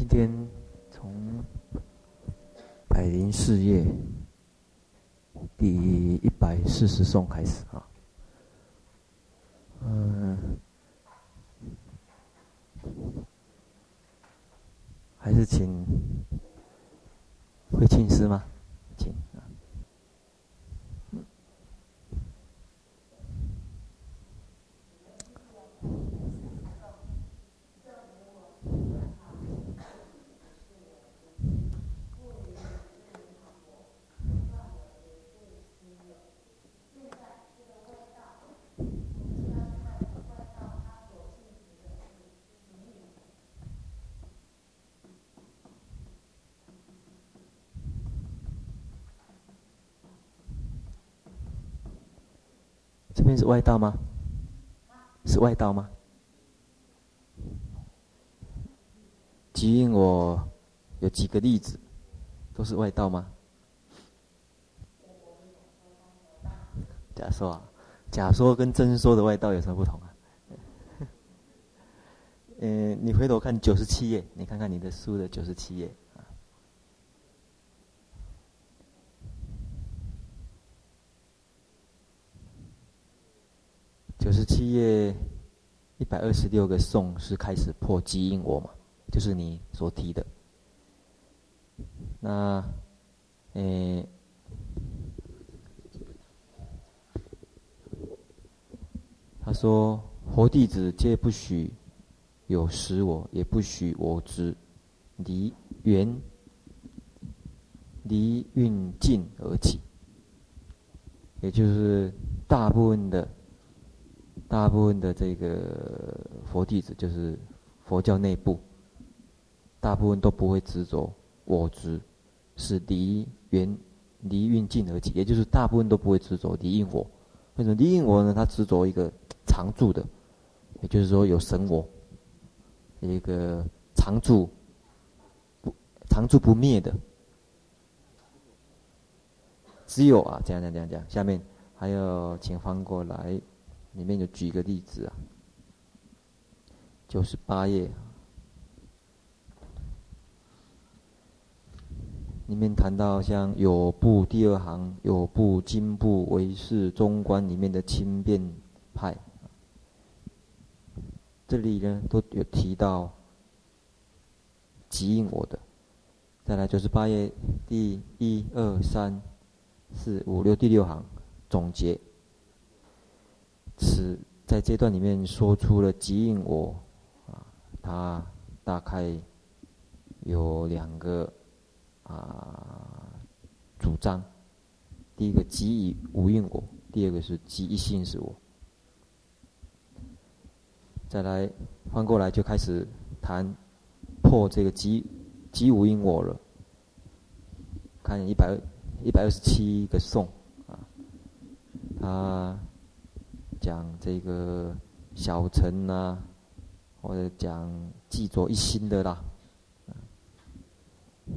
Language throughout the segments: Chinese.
今天从百灵事业第一百四十颂开始啊，嗯，还是请会庆师吗？请。这边是外道吗？是外道吗？即因我有几个例子，都是外道吗？假说啊，假说跟真说的外道有什么不同啊？嗯，你回头看九十七页，你看看你的书的九十七页。九十七页一百二十六个颂是开始破即因我嘛，就是你所提的。那，诶，他说佛弟子皆不许有实我，也不许我执，离缘离运尽而起，也就是大部分的。大部分的这个佛弟子，就是佛教内部，大部分都不会执着我执，是离缘离运尽而起，也就是大部分都不会执着离因我。为什么离因我呢？他执着一个常住的，也就是说有神我，一个常住不常住不灭的。只有啊，这样这样这样这样，下面还有，请翻过来。里面就举一个例子啊，九十八页，里面谈到像有部第二行，有部经部为是中观里面的轻便派，这里呢都有提到即因我的。再来九十八页第一二三四五六第六行总结。此在这段里面说出了即因我啊，他大概有两个啊主张。第一个即以无因我，第二个是即一心是我。再来翻过来就开始谈破这个即即无因我了。看一百一百二十七个颂啊，他。讲这个小乘呐、啊，或者讲记着一心的啦，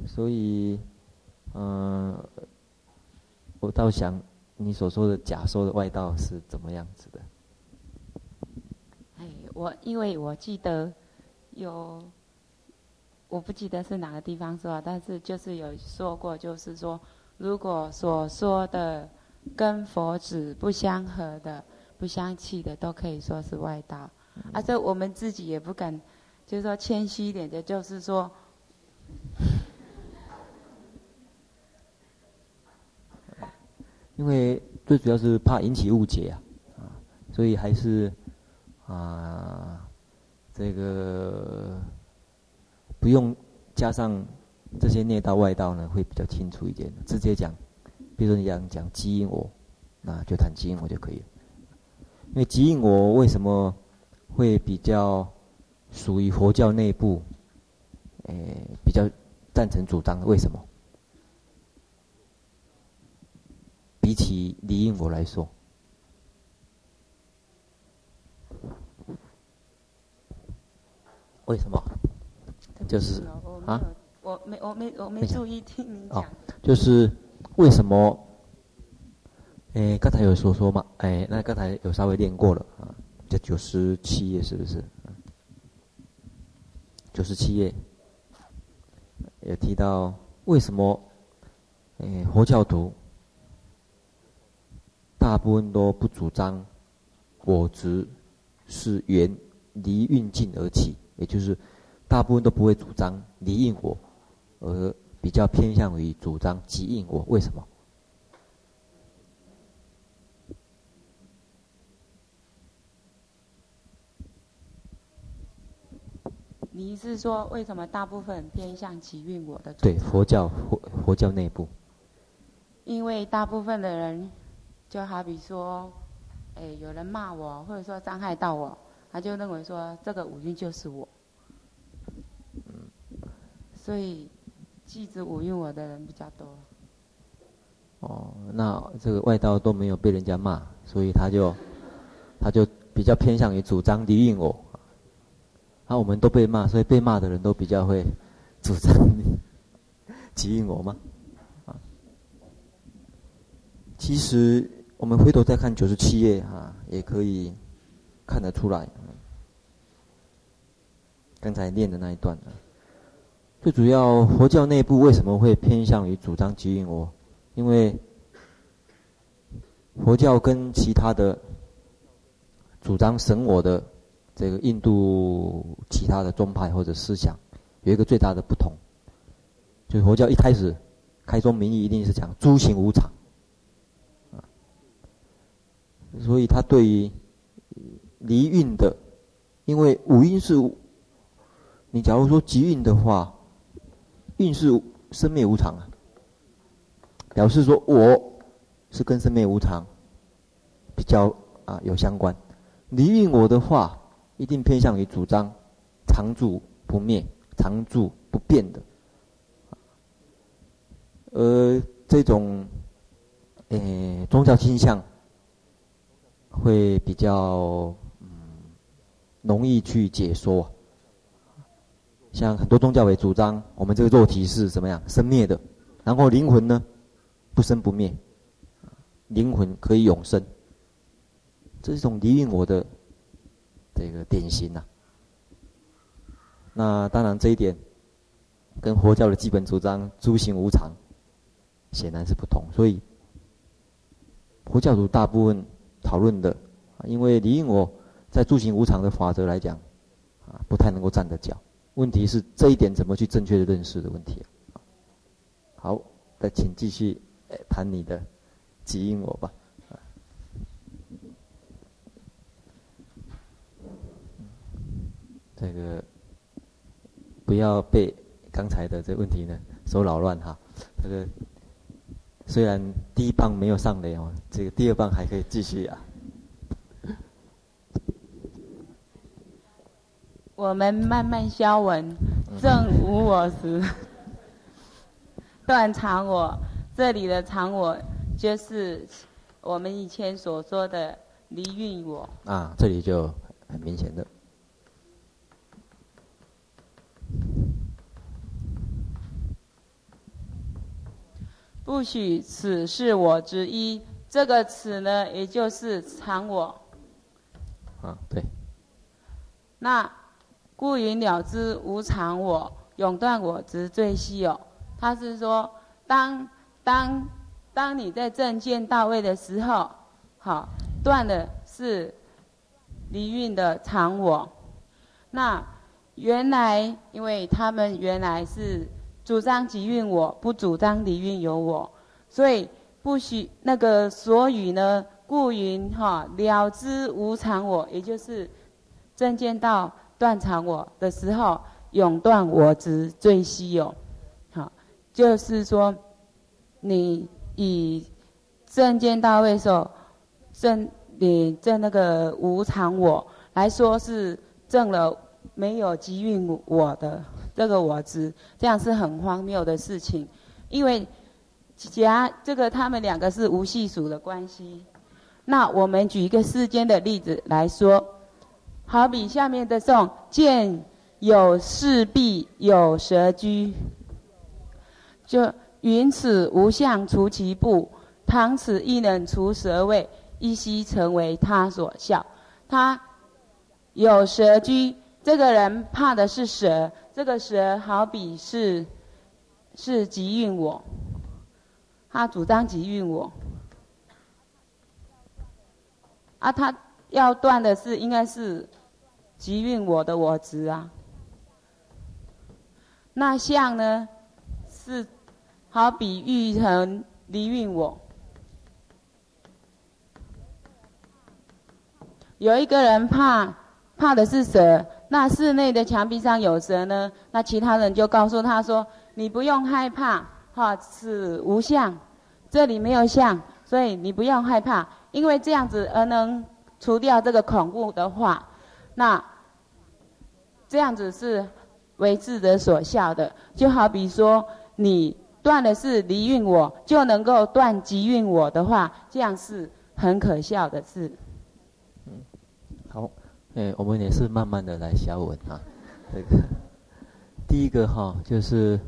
所以，嗯、我倒想你所说的假说的外道是怎么样子的？哎，我因为我记得有，我不记得是哪个地方说，但是就是有说过，就是说，如果所说的跟佛子不相合的。不相契的都可以说是外道，啊，这我们自己也不敢，就是说谦虚一点的，就是说，因为最主要是怕引起误解啊，啊，所以还是啊，这个不用加上这些内道外道呢，会比较清楚一点，直接讲，比如说你讲讲基因我，那就谈基因我就可以了。因为即因我为什么会比较属于佛教内部，诶，比较赞成主张？为什么？比起离因我来说，为什么？就是啊，我没我没我没注意听你讲。就是为什么？诶，刚才有说说嘛？诶，那刚才有稍微练过了啊，这九十七页是不是？九十七页，也提到为什么，诶，佛教徒大部分都不主张我执是缘离运尽而起，也就是大部分都不会主张离蕴我，而比较偏向于主张即蕴我。为什么？你是说为什么大部分偏向起运我的？对，佛教佛佛教内部。因为大部分的人，就好比说，哎，有人骂我，或者说伤害到我，他就认为说这个五蕴就是我。嗯所以，记着五蕴我的人比较多。哦，那这个外道都没有被人家骂，所以他就他就比较偏向于主张离运我。啊、我们都被骂，所以被骂的人都比较会主张即蕴 我吗？啊，其实我们回头再看九十七页啊，也可以看得出来。刚才念的那一段，最主要佛教内部为什么会偏向于主张即蕴我？因为佛教跟其他的主张神我的。这个印度其他的宗派或者思想有一个最大的不同，就是佛教一开始开宗明义一定是讲诸行无常，啊，所以他对于离运的，因为五蕴是，你假如说集运的话，运是生灭无常啊，表示说我是跟生灭无常比较啊有相关，离运我的话。一定偏向于主张常住不灭、常住不变的，而这种呃、宗教倾向会比较嗯容易去解说。像很多宗教也主张，我们这个肉体是怎么样生灭的，然后灵魂呢不生不灭，灵魂可以永生，这是一种离蕴我的。这个典型呐、啊，那当然这一点跟佛教的基本主张“诸行无常”显然是不同，所以佛教徒大部分讨论的，因为离蕴我在“诸行无常”的法则来讲，啊，不太能够站得脚。问题是这一点怎么去正确的认识的问题。好，再请继续谈你的即蕴我吧。这个不要被刚才的这个问题呢所扰乱哈。这个虽然第一棒没有上来哦，这个第二棒还可以继续啊。我们慢慢消文，正无我时，断常我。这里的常我就是我们以前所说的离蕴我啊，这里就很明显的。不许此是我之一，这个此呢，也就是常我。啊，对。那故云了知无常我，永断我之最稀有。他是说，当当当你在正见到位的时候，好断的是离运的常我。那原来，因为他们原来是。主张即蕴我，不主张离蕴有我，所以不许那个所以呢，故云哈了知无常我，也就是正见到断常我的时候，永断我执最稀有。好，就是说你以正见到位时候，正你正那个无常我来说是证了没有即蕴我的。这个我知，这样是很荒谬的事情，因为假这个他们两个是无系数的关系。那我们举一个世间的例子来说，好比下面的颂：见有四臂有蛇居，就云此无相除其部，唐此亦能除蛇畏，亦悉成为他所笑。他有蛇居，这个人怕的是蛇。这个蛇好比是是集运我，他主张集运我。啊，他要断的是应该是集运我的我执啊。那相呢，是好比喻成离运我。有一个人怕，怕的是蛇。那室内的墙壁上有蛇呢？那其他人就告诉他说：“你不用害怕，哈，是无相，这里没有相，所以你不用害怕。因为这样子而能除掉这个恐怖的话，那这样子是为智者所笑的。就好比说，你断的是离运我，就能够断集运我的话，这样是很可笑的事。”哎，我们也是慢慢的来消文啊。这个第一个哈，就是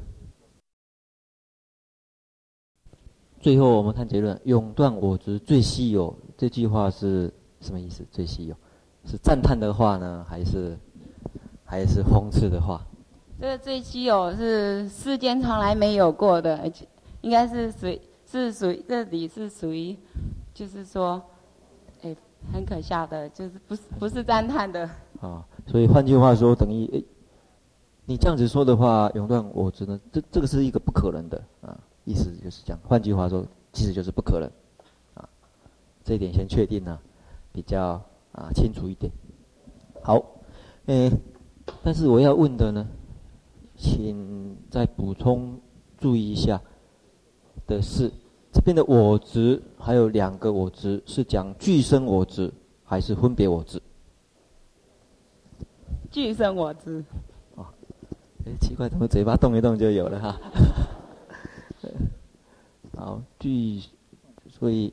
最后我们看结论：永断我执最稀有。这句话是什么意思？最稀有是赞叹的话呢，还是还是讽刺的话？这个最稀有是世间从来没有过的，而且应该是属是属于这里是属于，就是说。很可笑的，就是不是不是赞叹的。啊，所以换句话说，等于诶，你这样子说的话，永断我只能，这这个是一个不可能的啊，意思就是这样。换句话说，其实就是不可能，啊，这一点先确定呢，比较啊清楚一点。好，诶，但是我要问的呢，请再补充注意一下的是。这边的我执还有两个我执，是讲俱生我执还是分别我执？俱生我执。哦，哎，奇怪，怎么嘴巴动一动就有了哈？好，俱，所以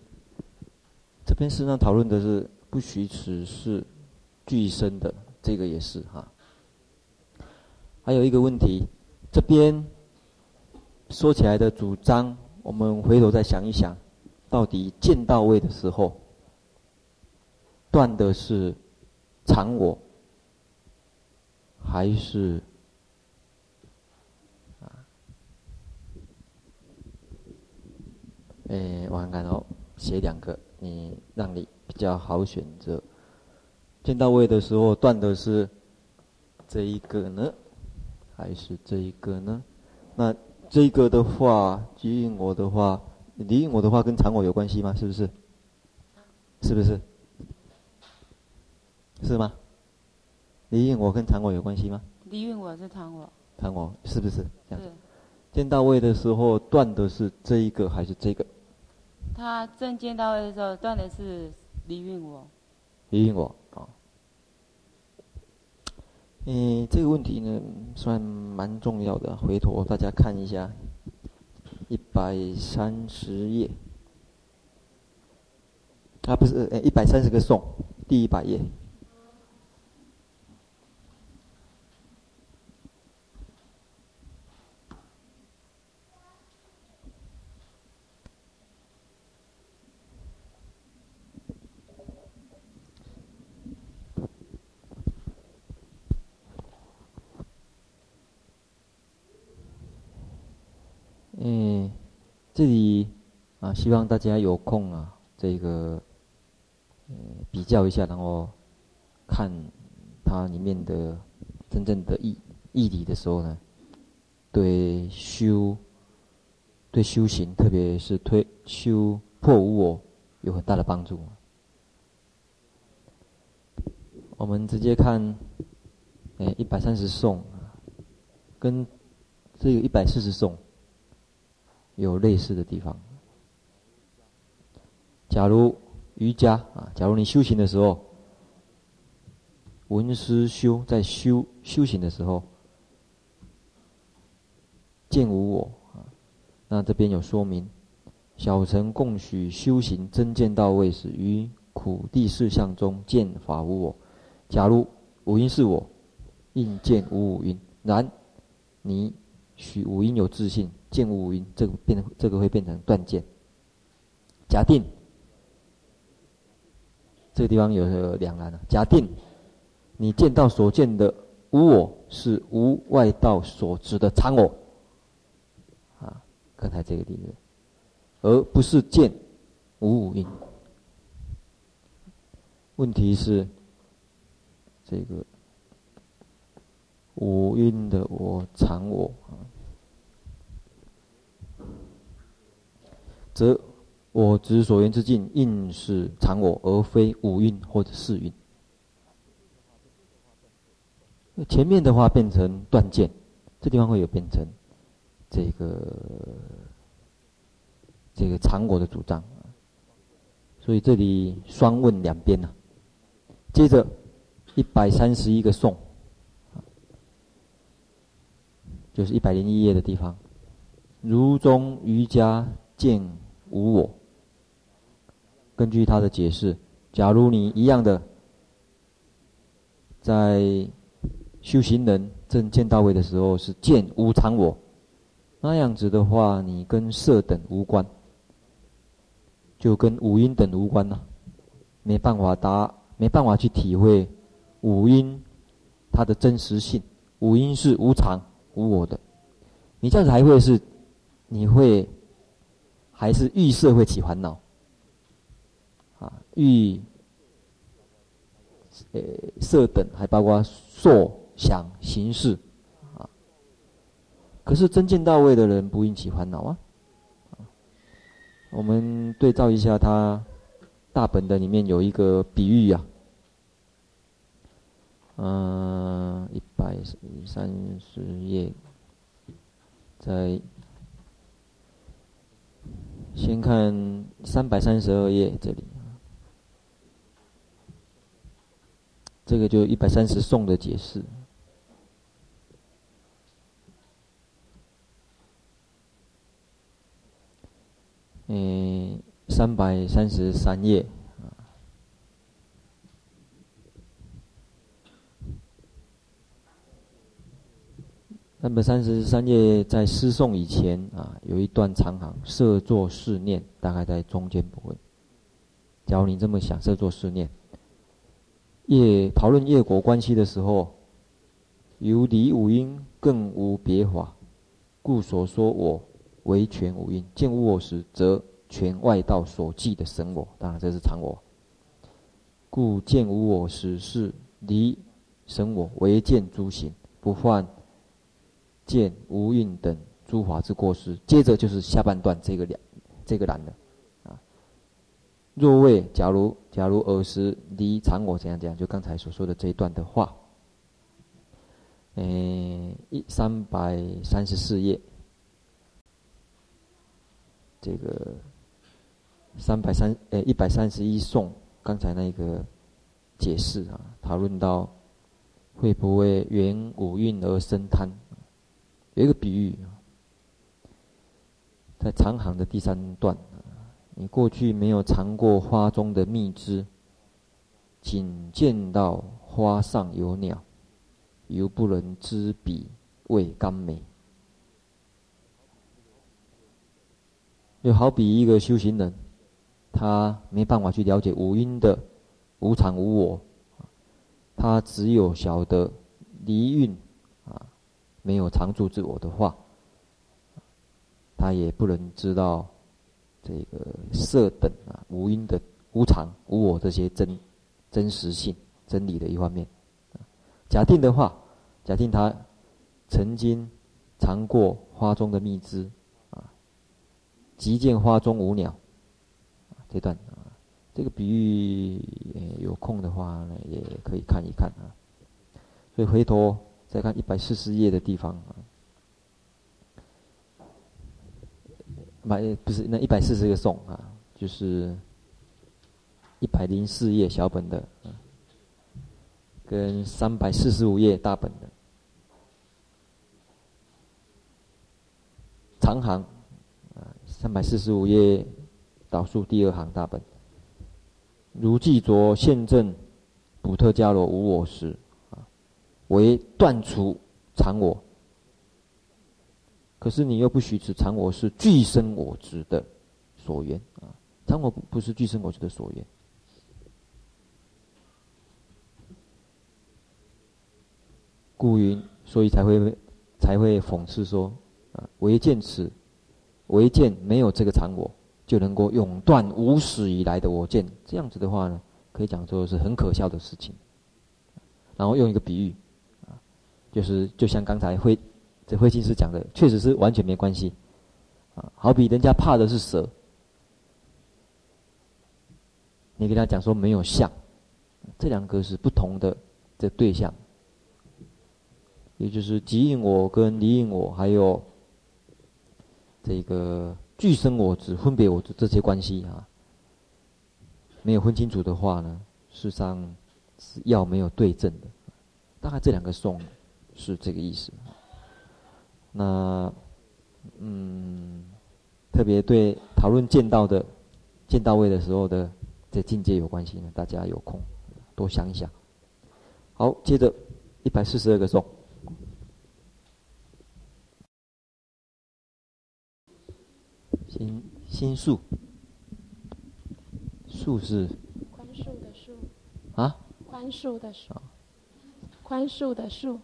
这边实际上讨论的是不许此事俱生的，这个也是哈。还有一个问题，这边说起来的主张。我们回头再想一想，到底见到位的时候，断的是常我，还是啊？哎，我看看哦，写两个，你让你比较好选择。见到位的时候断的是这一个呢，还是这一个呢？那？这个的话，集运我的话，离运我的话跟常我有关系吗？是不是？是不是？是吗？离运我跟常我有关系吗？离运我是常我。常我是不是这样？是。见到位的时候断的是这一个还是这个？他正见到位的时候断的是离运我。离运我。嗯，这个问题呢，算蛮重要的。回头大家看一下，一百三十页，啊，不是，呃，一百三十个颂，第一百页。嗯，这里啊，希望大家有空啊，这个比较一下，然后看它里面的真正的义义理的时候呢，对修对修行，特别是推修破无我，有很大的帮助。我们直接看，哎，一百三十颂，跟这个一百四十颂。有类似的地方。假如瑜伽啊，假如你修行的时候，闻思修在修修行的时候，见无我啊，那这边有说明，小乘共许修行真见到位时，于苦地事相中见法无我。假如五阴是我，应见无五阴。然你许五阴有自信。见无五阴，这个变这个会变成断见。假定这个地方有两难了。假定你见到所见的无我是无外道所知的常我，啊刚才这个例子，而不是见无五蕴。问题是这个五蕴的我常我啊，则我执所缘之境，应是常我，而非五蕴或者四蕴。前面的话变成断见，这地方会有变成这个这个常我的主张，所以这里双问两边呐。接着一百三十一个颂，就是一百零一页的地方，如中瑜伽见无我。根据他的解释，假如你一样的在。修行人正见到位的时候是见无常我，那样子的话，你跟色等无关，就跟五阴等无关了，没办法答，没办法去体会五阴它的真实性。五阴是无常无我的，你这样子还会是，你会还是欲色会起烦恼啊？欲呃色等还包括受。想形式，啊，可是真见到位的人不应起烦恼啊。我们对照一下，他大本的里面有一个比喻呀，嗯，一百三十页，在先看三百三十二页这里，这个就一百三十颂的解释。嗯，三百三十三页三百三十三页在诗诵以前啊，有一段长行，设作是念，大概在中间部分。假如你这么想，设作是念，业讨论业果关系的时候，由离五因更无别法，故所说我。为全五蕴，见无我时，则全外道所记的神我，当然这是常我。故见无我时是离神我，唯见诸行，不犯见无蕴等诸法之过失。接着就是下半段这个两这个难的啊。若为假如假如尔时离常我怎样怎样，就刚才所说的这一段的话，嗯，一三百三十四页。这个三百三呃一百三十一颂，刚才那个解释啊，讨论到会不会缘五蕴而生贪？有一个比喻，在长行的第三段，你过去没有尝过花中的蜜汁，仅见到花上有鸟，犹不能知彼味甘美。就好比一个修行人，他没办法去了解五阴的无常无我，他只有晓得离蕴，没有常住自我的话，他也不能知道这个色等啊无因的无常无我这些真真实性真理的一方面。假定的话，假定他曾经尝过花中的蜜汁啊。即见花中无鸟，这段啊，这个比喻，有空的话呢，也可以看一看啊。所以回头再看一百四十页的地方。啊，买不是那一百四十个颂啊，就是一百零四页小本的，跟三百四十五页大本的。长行。三百四十五页导数第二行大本，如记着现证补特伽罗无我时，为断除常我。可是你又不许此常我是具生我执的所缘啊，常我不是具生我执的所缘，故云，所以才会才会讽刺说啊，唯见此。唯见没有这个常我，就能够永断无始以来的我见。这样子的话呢，可以讲说是很可笑的事情。然后用一个比喻，就是就像刚才慧这慧清师讲的，确实是完全没关系。啊，好比人家怕的是蛇，你跟他讲说没有相，这两个是不同的这对象，也就是即应我跟离应我，还有这个俱生我执、分别我执这些关系啊，没有分清楚的话呢，事实上是要没有对症的。大概这两个送是这个意思。那。嗯，特别对讨论见到的见到位的时候的这境界有关系呢，大家有空多想一想。好，接着一百四十二个颂，心心数，数是宽恕的恕啊，宽恕的恕，宽恕的恕，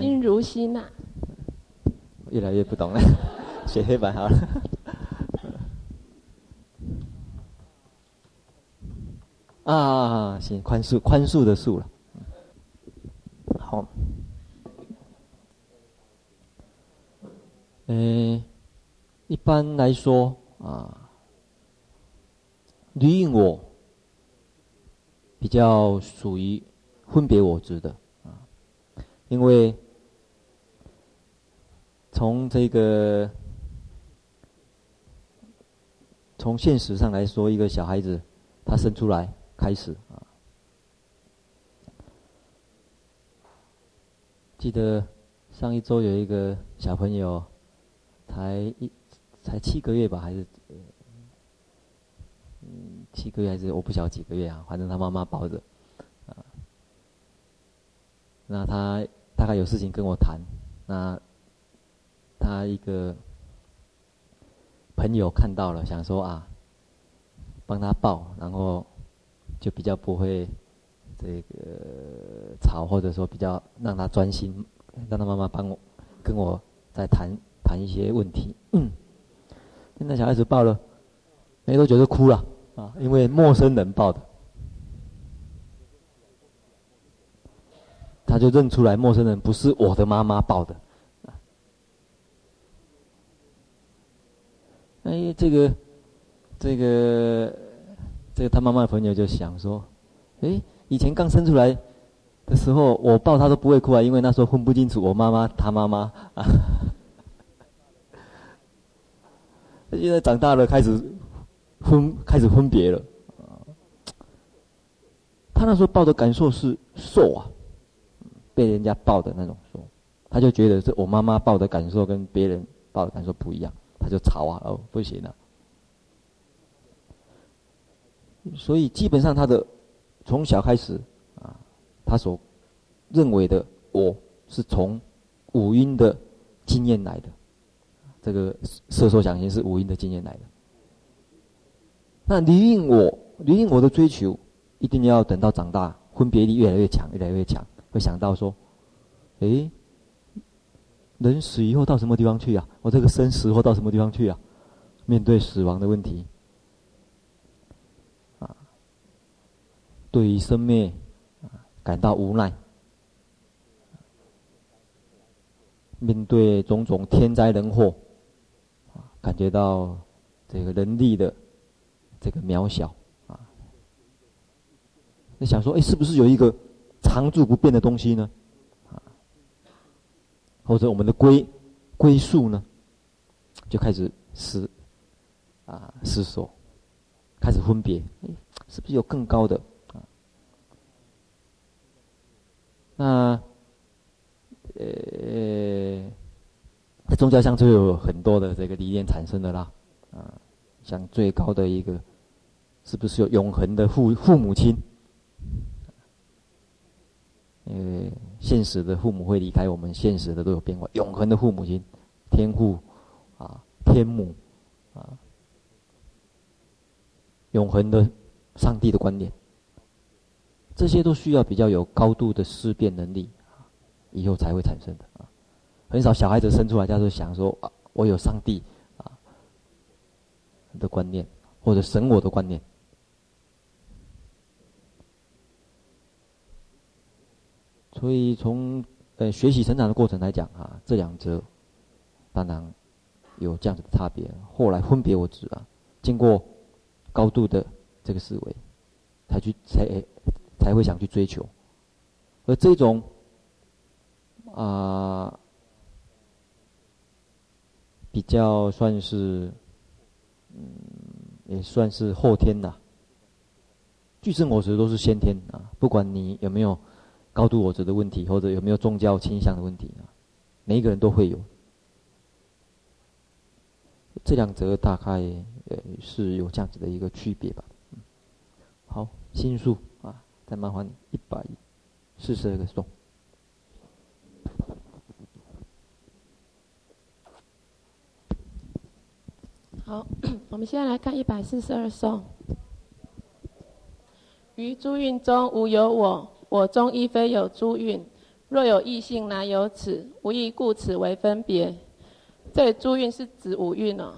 心如吸纳。越来越不懂了，写黑板好了。啊，行，宽恕，宽恕的恕了。好。嗯，一般来说啊，离应我比较属于分别我执的啊，因为。从这个，从现实上来说，一个小孩子他生出来开始啊，记得上一周有一个小朋友，才一才七个月吧，还是嗯七个月还是我不晓得几个月啊，反正他妈妈抱着啊，那他大概有事情跟我谈，那。他一个朋友看到了，想说啊，帮他抱，然后就比较不会这个吵，或者说比较让他专心，让他妈妈帮我跟我再谈谈一些问题。嗯，那小孩子抱了，没多久就哭了啊，因为陌生人抱的，他就认出来陌生人不是我的妈妈抱的。哎，这个，这个，这个他妈妈的朋友就想说，哎，以前刚生出来的时候，我抱他都不会哭啊，因为那时候分不清楚我妈妈他妈妈啊。现在长大了，开始分开始分别了。他那时候抱的感受是受啊，被人家抱的那种受，他就觉得是我妈妈抱的感受跟别人抱的感受不一样。他就吵啊，哦，不行了。所以基本上他的从小开始啊，他所认为的我是从五音的经验来的，这个色受想行是五音的经验来的。那离应我，离应我的追求，一定要等到长大，分别力越来越强，越来越强，会想到说，诶。人死以后到什么地方去啊？我这个生死后到什么地方去啊？面对死亡的问题，啊，对于生灭啊感到无奈，面对种种天灾人祸，啊，感觉到这个人力的这个渺小啊，你想说，哎，是不是有一个常住不变的东西呢？或者我们的归归宿呢，就开始思啊思索，开始分别，哎，是不是有更高的啊？那呃，宗教上就有很多的这个理念产生的啦，啊，像最高的一个，是不是有永恒的父父母亲？因为现实的父母会离开我们，现实的都有变化。永恒的父母亲，天父，啊，天母，啊，永恒的上帝的观点，这些都需要比较有高度的思辨能力，以后才会产生的啊。很少小孩子生出来，他就想说啊，我有上帝啊，的观念，或者神我的观念。所以从呃学习成长的过程来讲啊，这两者当然有这样子的差别。后来分别我执啊，经过高度的这个思维，才去才才会想去追求。而这种啊，比较算是嗯，也算是后天呐。俱生我执都是先天啊，不管你有没有。高度我执的问题，或者有没有宗教倾向的问题啊？每一个人都会有。这两则大概呃是有这样子的一个区别吧。好，心术啊，再麻烦你一百四十二个颂。好，我们现在来看一百四十二颂。于诸运中无有我。我中亦非有诸蕴，若有异性，乃有此。无异故，此为分别。这里诸蕴是指五蕴哦。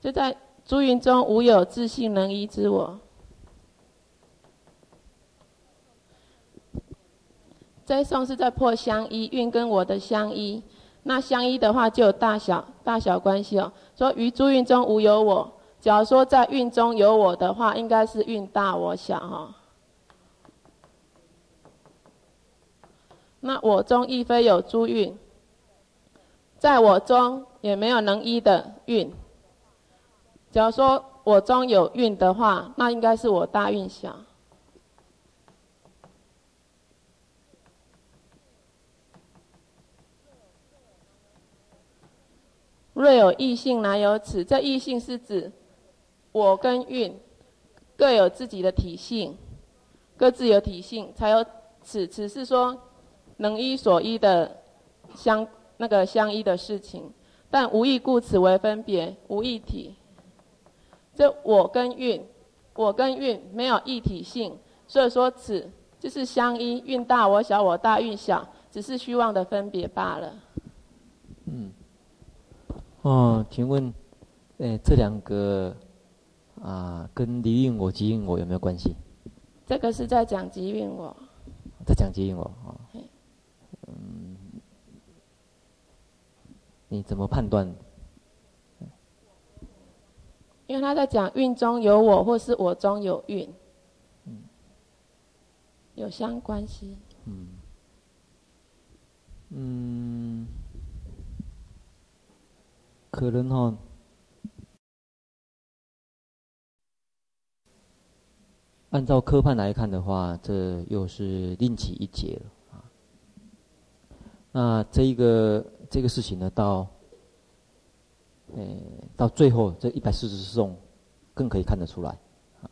就在诸蕴中无有自性能依之我。这一颂是在破相依，蕴跟我的相依。那相依的话，就有大小大小关系哦。说于诸蕴中无有我。假如说在运中有我的话，应该是运大我小哈。那我中亦非有诸运，在我中也没有能依的运。假如说我中有运的话，那应该是我大运小。若有异性，乃有此。这异性是指。我跟蕴各有自己的体性，各自有体性，才有此。此是说能依所依的相那个相依的事情，但无意故，此为分别，无一体。这我跟蕴，我跟蕴没有一体性，所以说此就是相依，蕴大我小，我大蕴小，只是虚妄的分别罢了。嗯，哦，请问，哎，这两个。啊，跟离运我、即蕴我有没有关系？这个是在讲即蕴我，在讲即蕴我啊。嗯，你怎么判断？因为他在讲运中有我，或是我中有运，嗯，有相关系。嗯，嗯，可能哈。按照科判来看的话，这又是另起一节了啊。那这一个这个事情呢，到，呃，到最后这一百四十四颂，更可以看得出来啊。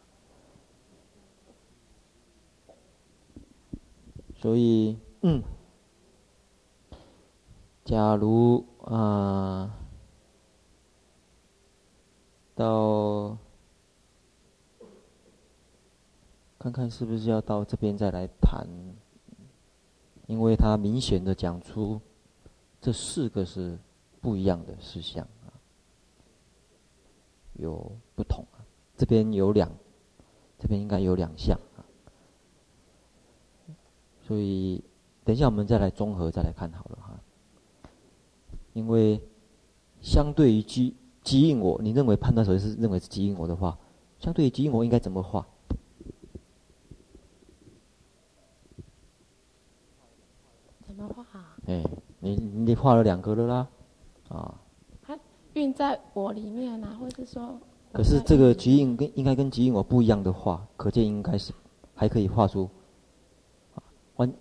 所以，嗯，假如啊，到。看看是不是要到这边再来谈，因为他明显的讲出这四个是不一样的事项啊，有不同啊。这边有两，这边应该有两项啊。所以等一下我们再来综合再来看好了哈。因为相对于即即应我，你认为判断谁是认为是即应我的话，相对于即应我应该怎么画？哎，你你画了两个了啦，啊。它运在我里面啊，或者说。可是这个即应跟应该跟即应我不一样的话，可见应该是还可以画出。完，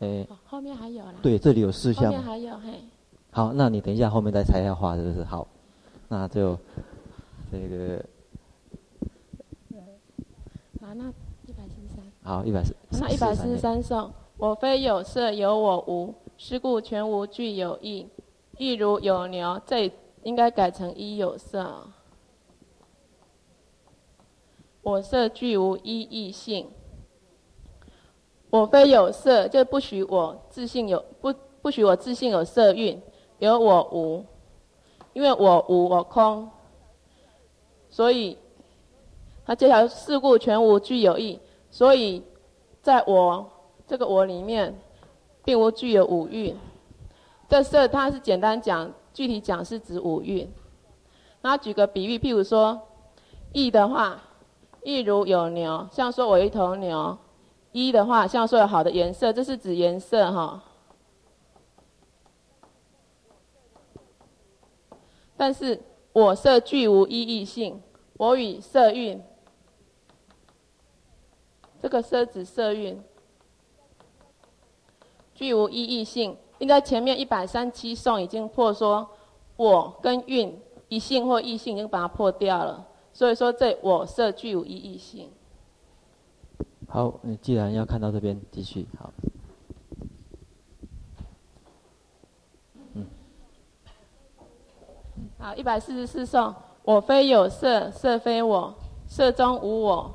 哎。后面还有啦。对，这里有四项。后面还有嘿。好，那你等一下后面再才要画，是不是？好，那就这个。好，那一百四十三。好，一百四。那一百四十三颂。我非有色，有我无，是故全无具有义。亦如有牛，这应该改成一有色。我色具无一异性。我非有色，就不许我自信有不不许我自信有色蕴，有我无，因为我无我空，所以他这条事故全无具有意，所以在我这个我里面，并无具有五蕴。这色它是简单讲，具体讲是指五蕴。那举个比喻，譬如说，意的话，意如有牛，像说我一头牛；一的话，像说有好的颜色，这是指颜色哈。但是我色具无意义性，我与色蕴，这个色指色蕴，具无一义性。应该前面一百三七颂已经破说，我跟运一性或异性已经把它破掉了，所以说这我色具无一义性。好，你既然要看到这边，继续好。好，一百四十四颂，我非有色，色非我，色中无我，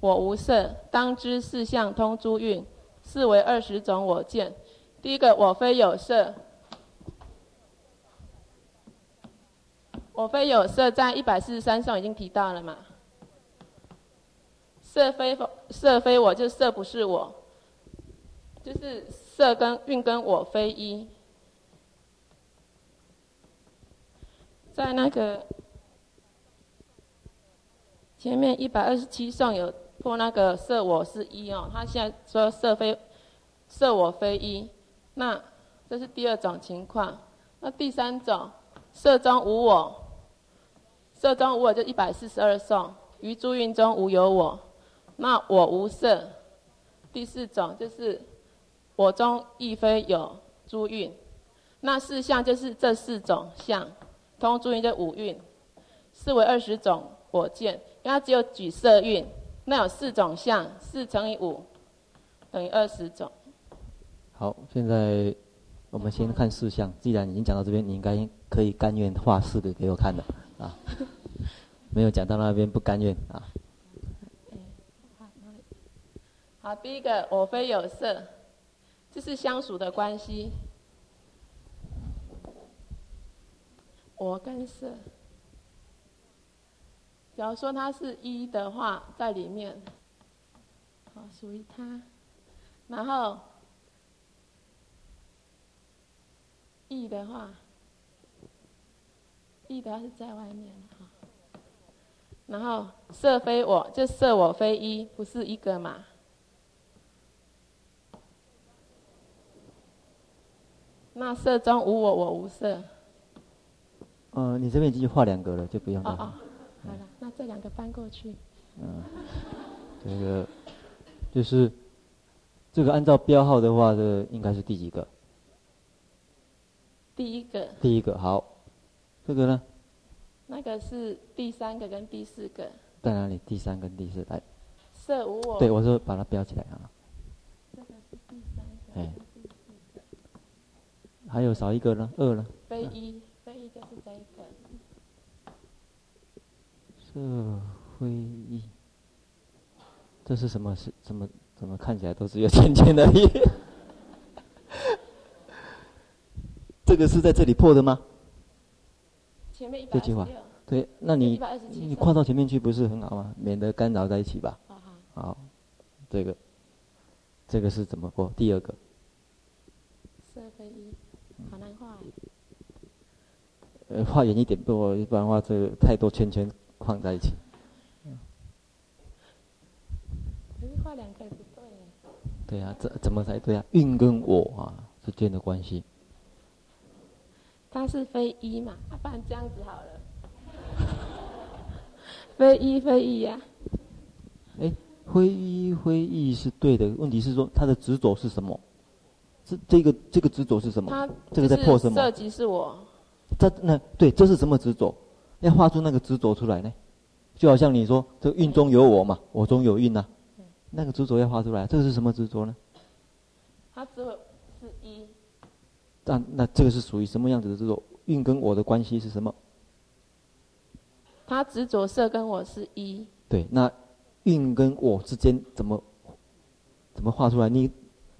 我无色，当知四相通诸蕴，是为二十种我见。第一个，我非有色，我非有色，在一百四十三上已经提到了嘛。色非色非我，就色不是我，就是色跟运跟我非一。在那个前面一百二十七上有破那个色我是一哦，他现在说色非色我非一，那这是第二种情况。那第三种色中无我，色中无我就一百四十二颂，于诸运中无有我，那我无色。第四种就是我中亦非有诸运，那四相就是这四种相。通诸蕴这五运，是为二十种我见，因为它只有举色运，那有四种相，四乘以五等于二十种。好，现在我们先看四项。既然已经讲到这边，你应该可以甘愿画四个给我看的啊。没有讲到那边不甘愿啊。好，第一个我非有色，这是相属的关系。我跟色，假如说它是一的话，在里面，好属于它，然后一的话，一的话是在外面哈，然后色非我，就色我非一，不是一个嘛？那色中无我，我无色。嗯、呃，你这边已经画两个了，就不用了。哦哦，好了，那这两个搬过去。嗯，这个就是这个按照标号的话，这个应该是第几个？第一个。第一个好，这个呢？那个是第三个跟第四个。在哪里？第三跟第四来。色无我。对，我说把它标起来啊。这个是第三个。哎。还有少一个呢？二呢？非一。就是这一个，色非一，这是什么？是怎么怎么看起来都是有浅浅的一？这个是在这里破的吗？前面一百这句话，对，那你你跨到前面去不是很好吗？免得干扰在一起吧。好，好，好，这个这个是怎么破？第二个。色非一，好难画。呃，画远一点，不然不然的话，这个太多圈圈框在一起。画两个不对。对啊，怎怎么才对啊？运跟我啊之间的关系。它是非一嘛？啊，不然这样子好了。非一非一呀。哎，非一非一是对的，问题是说它的执着是什么？这这个这个执着是什么？它这个在破什么？涉及是我。这那对，这是什么执着？要画出那个执着出来呢？就好像你说，这个蕴中有我嘛，我中有运呐、啊，那个执着要画出来，这个是什么执着呢？它只有是一。但那这个是属于什么样子的执着？运跟我的关系是什么？它执着色跟我是一。对，那运跟我之间怎么怎么画出来？你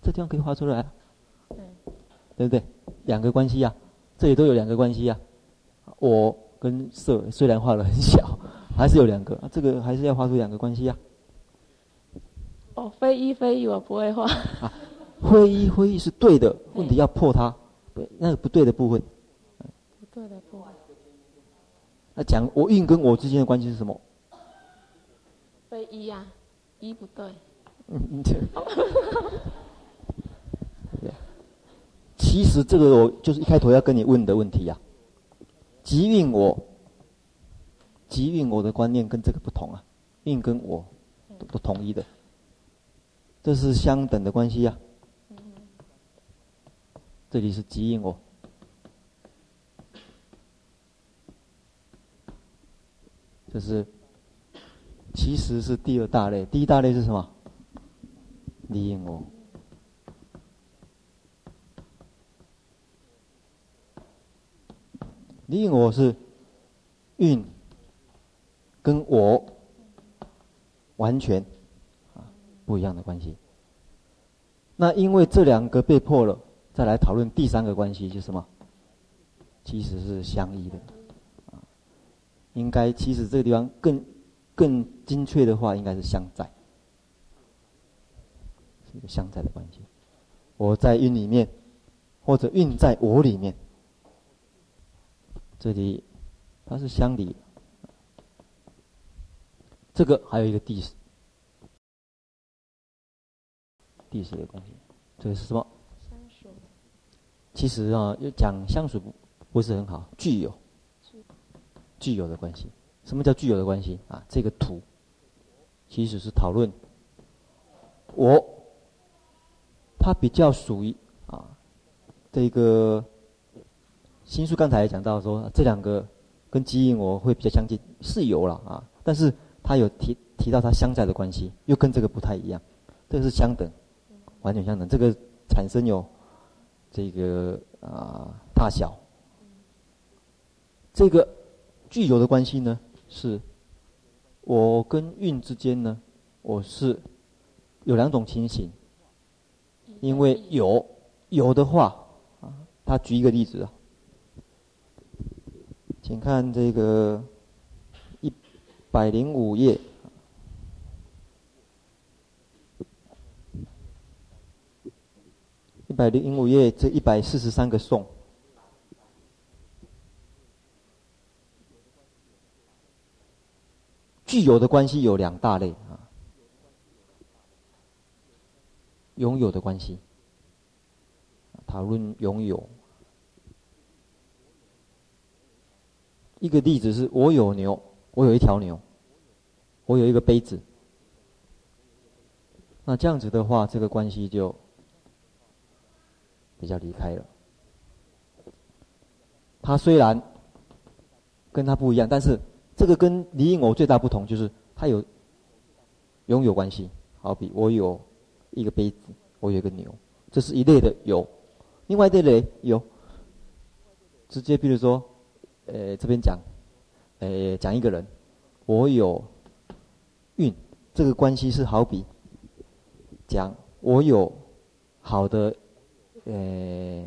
这地方可以画出来啊？对，对不对？两个关系呀、啊。这里都有两个关系呀，啊，我跟色虽然画的很小，还是有两个，啊、这个还是要画出两个关系呀、啊。哦，非一非一，我不会画。啊，非一非一是对的，问题要破它，对，那个不对的部分。不对的部分。那讲我运跟我之间的关系是什么？非一呀、啊，一不对。嗯，对。其实这个我就是一开头要跟你问的问题呀、啊。即运我，即运我的观念跟这个不同啊，运跟我都都统一的，这是相等的关系呀、啊。这里是即运我，这是其实是第二大类，第一大类是什么？离蕴我。你我是运跟我完全不一样的关系。那因为这两个被破了，再来讨论第三个关系，就是什么？其实是相依的。应该其实这个地方更更精确的话，应该是相在，是一个相在的关系。我在运里面，或者运在我里面。这里它是相离，这个还有一个谛实，谛实的关系，这个是什么？其实啊，要讲相属不是很好，具有，具有的关系。什么叫具有的关系啊？这个图其实是讨论我，它比较属于啊这个。新书刚才也讲到说，这两个跟基因我会比较相近，是有了啊，但是他有提提到它相在的关系，又跟这个不太一样，这个是相等，完全相等，这个产生有这个啊大小，这个具有的关系呢，是我跟运之间呢，我是有两种情形，因为有有的话啊，他举一个例子啊。请看这个一百零五页，一百零五页这一百四十三个颂，具有的关系有两大类啊，拥有的关系，讨论拥有。一个例子是我有牛，我有一条牛，我有一个杯子。那这样子的话，这个关系就比较离开了。它虽然跟它不一样，但是这个跟离我最大不同就是它有拥有关系。好比我有一个杯子，我有一个牛，这是一类的有。另外一类有，直接比如说。呃，这边讲，呃，讲一个人，我有运，这个关系是好比讲我有好的呃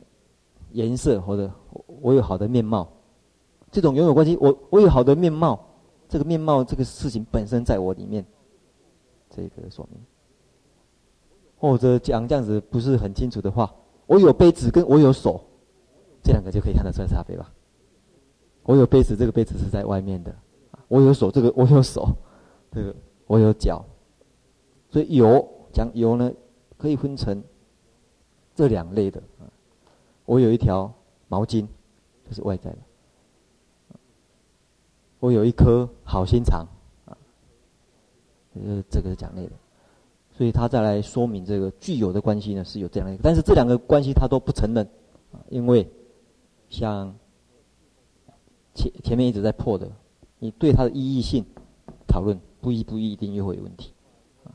颜色或者我有好的面貌，这种拥有关系，我我有好的面貌，这个面貌这个事情本身在我里面，这个说明，或者讲这样子不是很清楚的话，我有杯子跟我有手，这两个就可以看得出来差别吧。我有杯子，这个杯子是在外面的；我有手，这个我有手，这个我有脚。所以有讲有呢，可以分成这两类的。我有一条毛巾，这是外在的；我有一颗好心肠，啊，呃，这个是讲内的。所以他再来说明这个具有的关系呢，是有这样一个，但是这两个关系他都不承认，因为像。前前面一直在破的，你对它的意义性讨论不一不一，一定又会有问题，啊，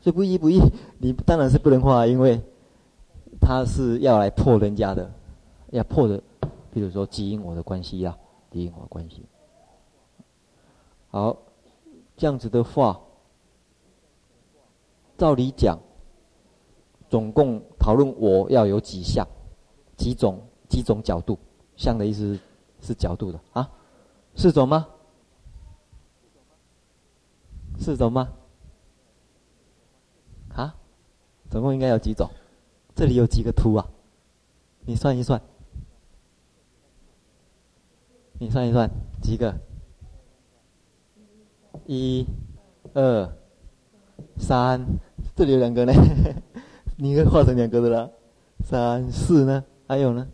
所以不一不一，你当然是不能画，因为他是要来破人家的，要破的，比如说基因我的关系呀，离蕴我的关系。好，这样子的话，照理讲，总共讨论我要有几项，几种几种角度，项的意思。是角度的啊？四种吗？四种吗？啊？总共应该有几种？这里有几个图啊？你算一算。你算一算，几个？一、二、三，这里有两个呢。你应该画成两个的了。三、四呢？还有呢？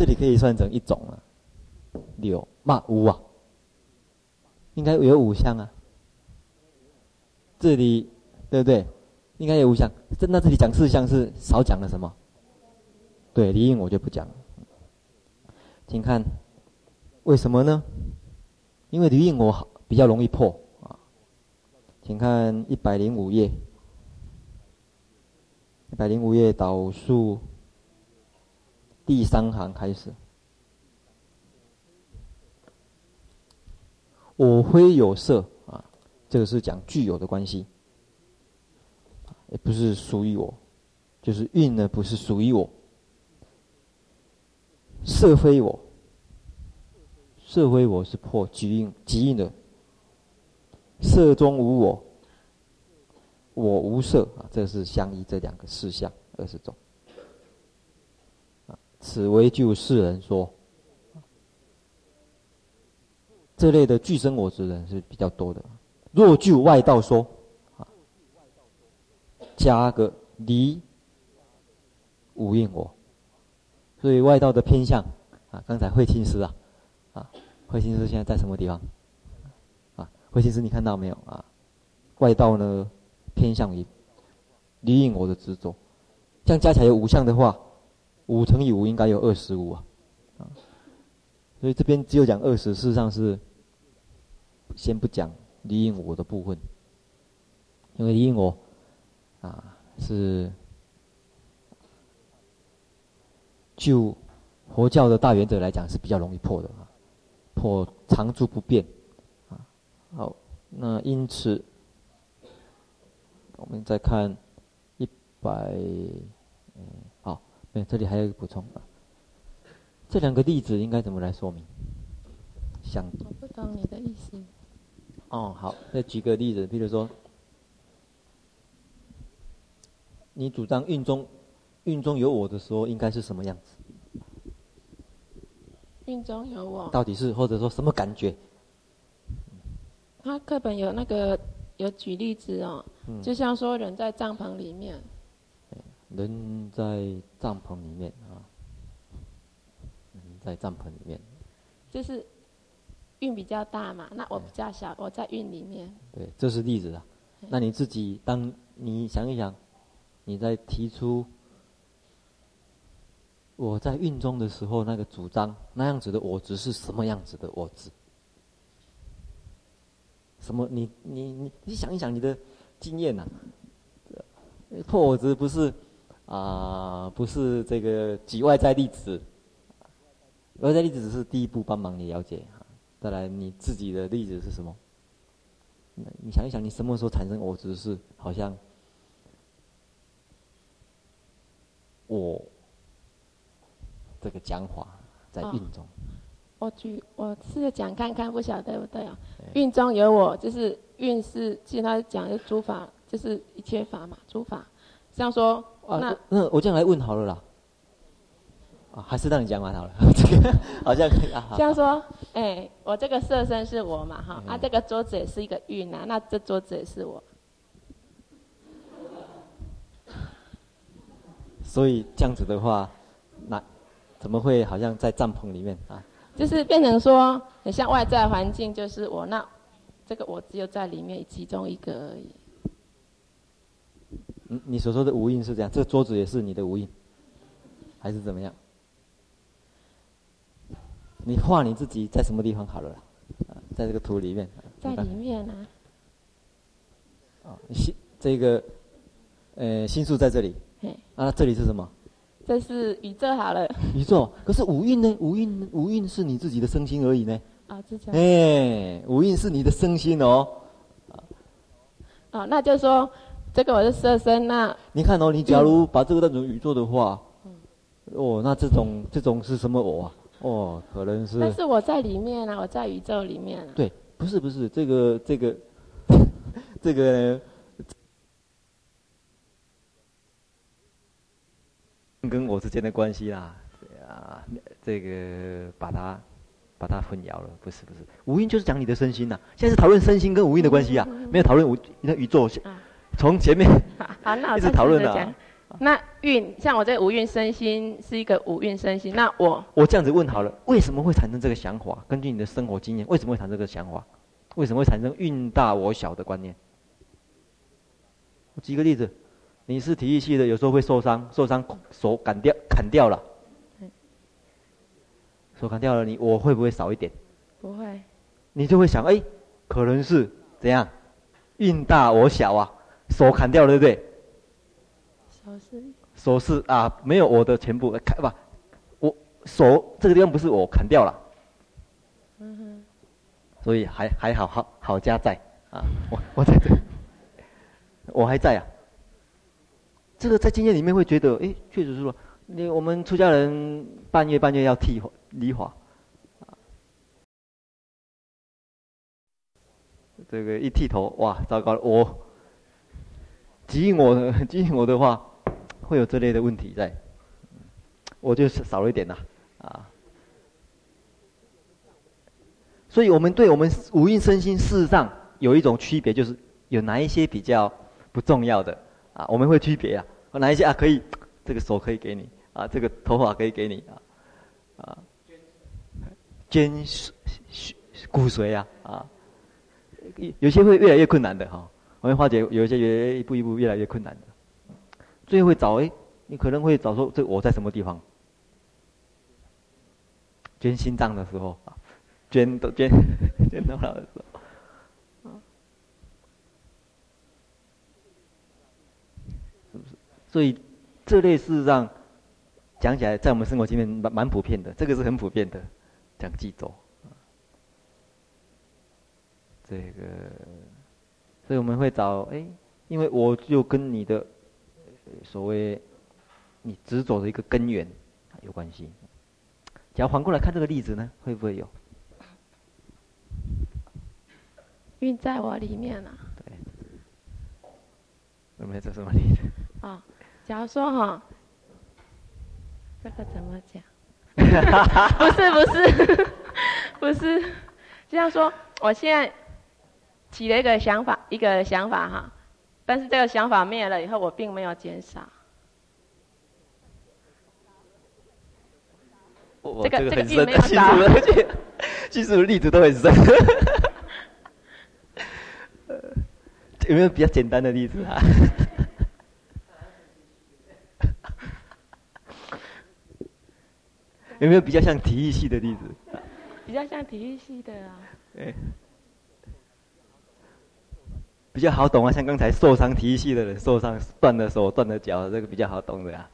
这里可以算成一种了。六、嘛五啊？应该有五项啊。这里对不对？应该有五项。那这里讲四项是少讲了什么？对，离应我就不讲了。请看，为什么呢？因为离应我好比较容易破啊。请看一百零五页，一百零五页导数第三行开始。我非有色啊，这个是讲具有的关系，也不是属于我，就是运呢不是属于我，色非我，色非我是破即蕴即蕴的，色中无我，我无色啊，这是相依这两个事项二十种，此为就世人说。这类的具生我之人是比较多的。若就外道说，啊，加个离无应我，所以外道的偏向啊，刚才慧清师啊，啊，慧清师现在在什么地方？啊，慧清师你看到没有啊？外道呢偏向于离应我的执着，这样加起来有五项的话，五乘以五应该有二十五啊，啊，所以这边只有讲二十，事实上是。先不讲离应我的部分，因为离应我啊是就佛教的大原则来讲是比较容易破的啊，破常住不变啊。好，那因此我们再看一百，对，这里还有一个补充啊，这两个例子应该怎么来说明？想我不懂你的意思。哦，好，那举个例子，比如说，你主张运中，运中有我的时候，应该是什么样子？运中有我，到底是或者说什么感觉？他课本有那个有举例子哦，嗯、就像说人在帐篷里面，人在帐篷里面啊，人在帐篷里面，就是。运比较大嘛，那我比较小，我在运里面。对，这是例子啊。那你自己，当你想一想，你在提出我在运中的时候，那个主张那样子的我执是什么样子的我执？什么？你你你你想一想你的经验呐、啊？破我执不是啊、呃，不是这个举外在例子，外在例子只是第一步，帮忙你了解。再来，你自己的例子是什么？你想一想，你什么时候产生我只是好像我这个讲法在运中。哦、我举我试着讲看看，不晓得对不对啊？运中有我，就是运是，其实他讲的诸法就是一切法嘛，诸法。像说，啊、那那我这样来问好了啦。啊，还是让你讲完好了，这个好像可以啊。像说，哎、欸，我这个色身是我嘛，哈，嗯、啊，这个桌子也是一个蕴啊，那这桌子也是我。所以这样子的话，那怎么会好像在帐篷里面啊？就是变成说，很像外在环境就是我，那这个我只有在里面其中一个而已。嗯，你所说的无印是这样，这个桌子也是你的无印，还是怎么样？你画你自己在什么地方好了啦？在这个图里面。在里面啊。啊，心这个，呃，心术在这里。嘿。啊，这里是什么？这是宇宙好了。宇宙，可是五蕴呢？五蕴，五蕴是你自己的身心而已呢。啊，这样。哎，五蕴是你的身心哦。啊，那就是说，这个我是色身那。你看哦，你假如把这个当成宇宙的话，嗯、哦，那这种这种是什么我啊？哦，可能是。但是我在里面啊，我在宇宙里面啊。对，不是不是，这个这个 这个跟我之间的关系啦，啊，这个把它把它混淆了，不是不是，五蕴就是讲你的身心呐、啊。现在是讨论身心跟五蕴的关系啊，没有讨论无那宇宙。从前面好，那我一直讨论啊。那运像我这个五运身心是一个五运身心，那我我这样子问好了，为什么会产生这个想法？根据你的生活经验，为什么会产生这个想法？为什么会产生运大我小的观念？我举个例子，你是体育系的，有时候会受伤，受伤手砍掉砍掉了，手砍掉了，你我会不会少一点？不会，你就会想，哎，可能是怎样？运大我小啊，手砍掉了，对不对？手是手是啊，没有我的全部砍不，我手这个地方不是我砍掉了，嗯哼，所以还还好好好家在啊，我我在这，我还在啊。这个在经验里面会觉得，哎，确实是说，你我们出家人半夜半夜要剃理发，啊，这个一剃头哇，糟糕了，我，激我 的激我的话。会有这类的问题在，我就是少了一点啦，啊，所以我们对我们五蕴身心事实上有一种区别，就是有哪一些比较不重要的啊，我们会区别啊，哪一些啊可以，这个手可以给你啊，这个头发可以给你啊，啊，捐骨髓啊啊，有些会越来越困难的哈，我们化解有一些越一步一步越来越困难的。最后会找哎，你可能会找说这我在什么地方？捐心脏的时候啊，捐都捐 捐多少的时候，是不是？所以这类事实上讲起来，在我们生活里面蛮蛮普遍的，这个是很普遍的，讲记咒。这个，所以我们会找哎，因为我就跟你的。所谓你执着的一个根源有关系。假如反过来看这个例子呢，会不会有？运在我里面啊。对。有没有这什么例子？啊，假如说哈，这个怎么讲？不是不是不是，就像说，我现在起了一个想法，一个想法哈。但是这个想法灭了以后，我并没有减少。这个这个并没有少，而且其实 例子都很深。有没有比较简单的例子啊？有没有比较像体育系的例子？比较像体育系的啊。比较好懂啊，像刚才受伤体育系的人受伤断了手断了脚，这个比较好懂的啊。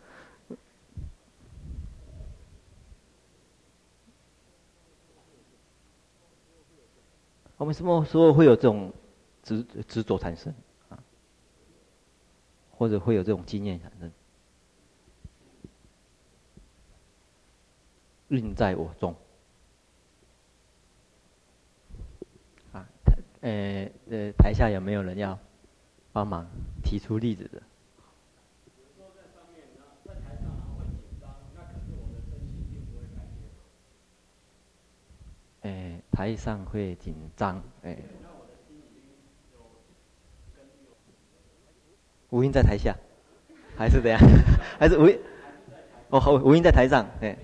我们什么时候会有这种执执着产生啊？或者会有这种经验产生？运在我中。呃呃，台下有没有人要帮忙提出例子的？哎，台上会紧张，哎。吴英在台下，还是怎样？还是吴英？哦，好，吴英在台上，哎。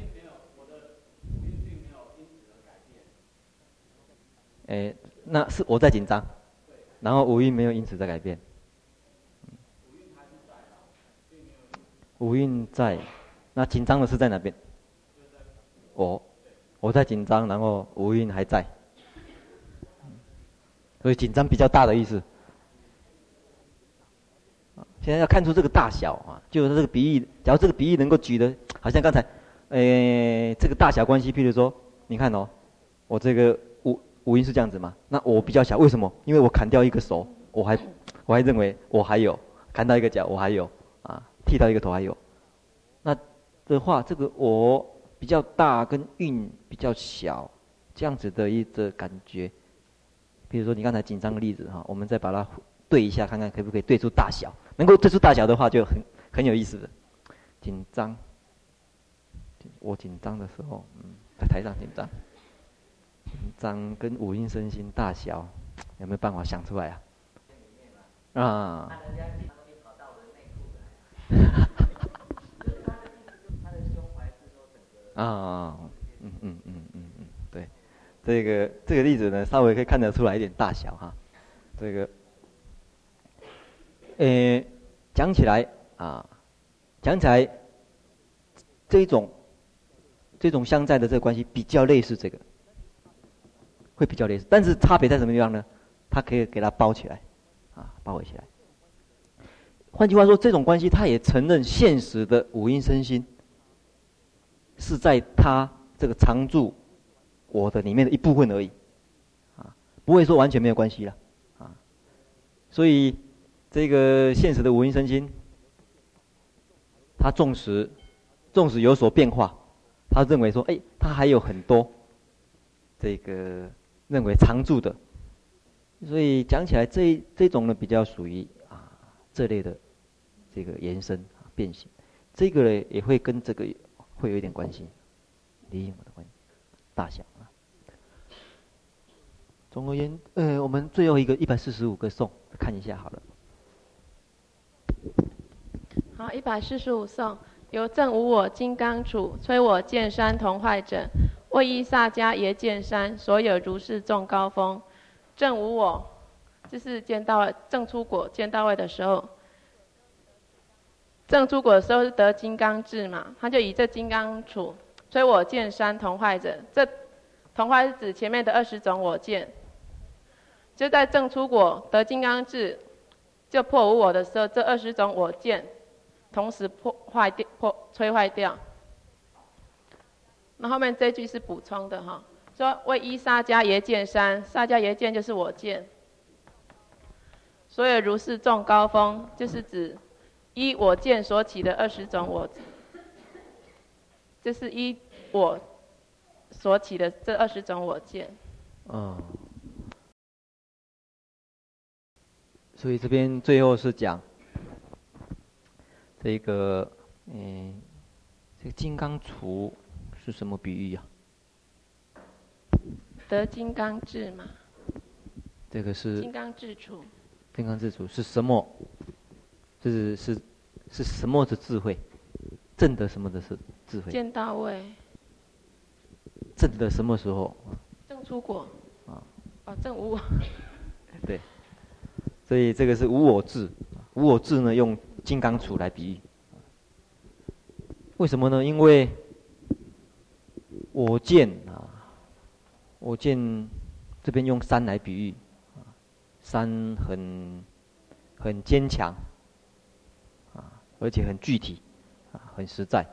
哎。那是我在紧张，然后五蕴没有因此在改变。五蕴在，那紧张的是在哪边？我，我在紧张，然后五蕴还在，所以紧张比较大的意思。现在要看出这个大小啊，就是这个比喻，假如这个比喻能够举得，好像刚才，诶，这个大小关系，譬如说，你看哦，我这个。五音是这样子吗？那我比较小，为什么？因为我砍掉一个手，我还我还认为我还有砍到一个脚，我还有啊，剃到一个头还有。那的话，这个我比较大跟蕴比较小，这样子的一个感觉。比如说你刚才紧张的例子哈，我们再把它对一下，看看可不可以对出大小。能够对出大小的话，就很很有意思的。紧张，我紧张的时候，嗯，在台上紧张，张跟五音身心大小，有没有办法想出来啊？啊。啊，嗯嗯嗯嗯嗯，对，这个这个例子呢，稍微可以看得出来一点大小哈。这个，呃，讲起来啊，讲起来，这种这种相在的这个关系比较类似这个，会比较类似，但是差别在什么地方呢？它可以给它包起来，啊，包围起来。换句话说，这种关系它也承认现实的五阴身心。是在他这个常住我的里面的一部分而已，啊，不会说完全没有关系了，啊，所以这个现实的五阴身心，他纵使纵使有所变化，他认为说，哎，他还有很多这个认为常住的，所以讲起来这这种呢比较属于啊这类的这个延伸啊变形，这个呢也会跟这个。会有一点关系，理解我的关系，大小啊。总而言，呃，我们最后一个一百四十五个颂看一下好了。好，一百四十五颂，由正无我金刚杵，摧我见山同坏者，为依萨迦耶见山，所有如是众高峰。正无我，就是见到正出果见到位的时候。正出果的时候是得金刚智嘛，他就以这金刚杵，摧我见山同坏者，这同坏是指前面的二十种我见。就在正出果得金刚智，就破无我的时候，这二十种我见同时破坏掉、破摧坏掉。那后面这句是补充的哈，说为依萨迦耶见山，萨迦耶见就是我见，所以如是众高峰就是指。依我见所起的二十种我，这是依我所起的这二十种我见。嗯。所以这边最后是讲这个，嗯，这个金刚杵是什么比喻啊？得金刚智嘛。这个是。金刚智处。金刚智处是什么？是是是什么的智慧？正得什么的是智慧？见到位。证得什么时候？正出果。啊。啊，证无我。对。所以这个是无我智，无我智呢，用金刚杵来比喻。为什么呢？因为我见啊，我见这边用山来比喻，山很很坚强。啊而且很具体，啊，很实在。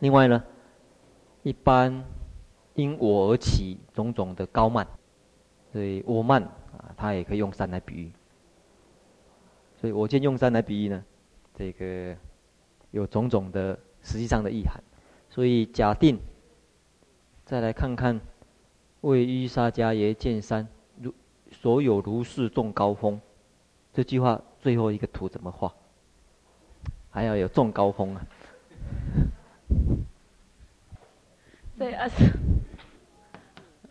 另外呢，一般因我而起种种的高慢，所以我慢啊，它也可以用山来比喻。所以我见用山来比喻呢，这个有种种的实际上的意涵。所以假定再来看看，为伊沙迦耶见山，如所有如是众高峰，这句话最后一个图怎么画？还要有众高峰啊！对啊。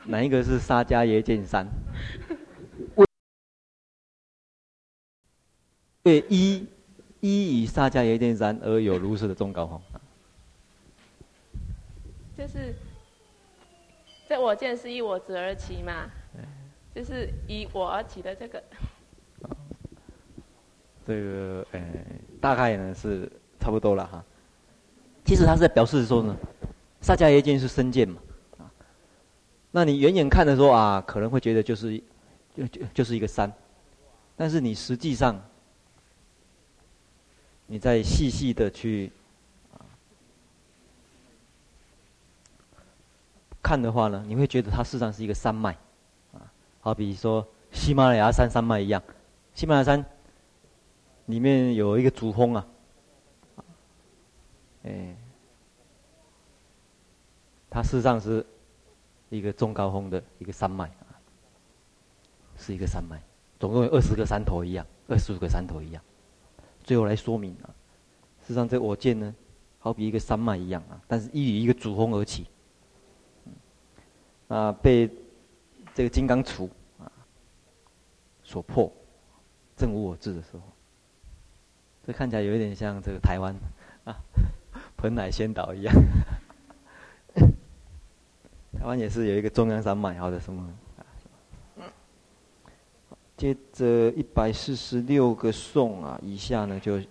哪一个是沙迦耶见山？为依依以沙迦耶见山而有如是的众高峰。就是，这我见是依我执而起嘛，就是以我而起的这个。这个呃，大概呢是差不多了哈。其实他是在表示说呢，萨迦耶见是身见嘛，啊，那你远远看的时候啊，可能会觉得就是，就就就是一个山，但是你实际上，你再细细的去看的话呢，你会觉得它事实上是一个山脉，啊，好比说喜马拉雅山山脉一样，喜马拉雅山。里面有一个主峰啊，哎，它事实上是一个中高峰的一个山脉，是一个山脉，总共有二十个山头一样，二十五个山头一样。最后来说明啊，事实上这我见呢，好比一个山脉一样啊，但是依于一个主峰而起，啊，被这个金刚杵啊所破，正无我智的时候，这看起来有一点像这个台湾啊，蓬莱仙岛一样。台湾也是有一个中央山脉，好的什么？接着一百四十六个颂啊，以下呢就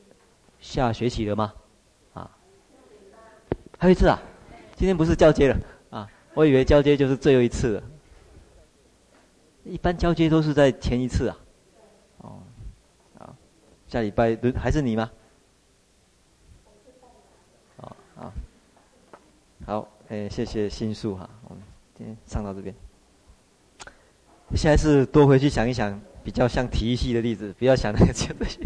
下学期了吗？啊，还有一次啊，今天不是交接了？我以为交接就是最后一次了。一般交接都是在前一次啊。哦，啊，下礼拜轮还是你吗？哦啊，好。哎，谢谢新树哈，我们今天上到这边。下一次多回去想一想，比较像体育系的例子，不要想那个这些。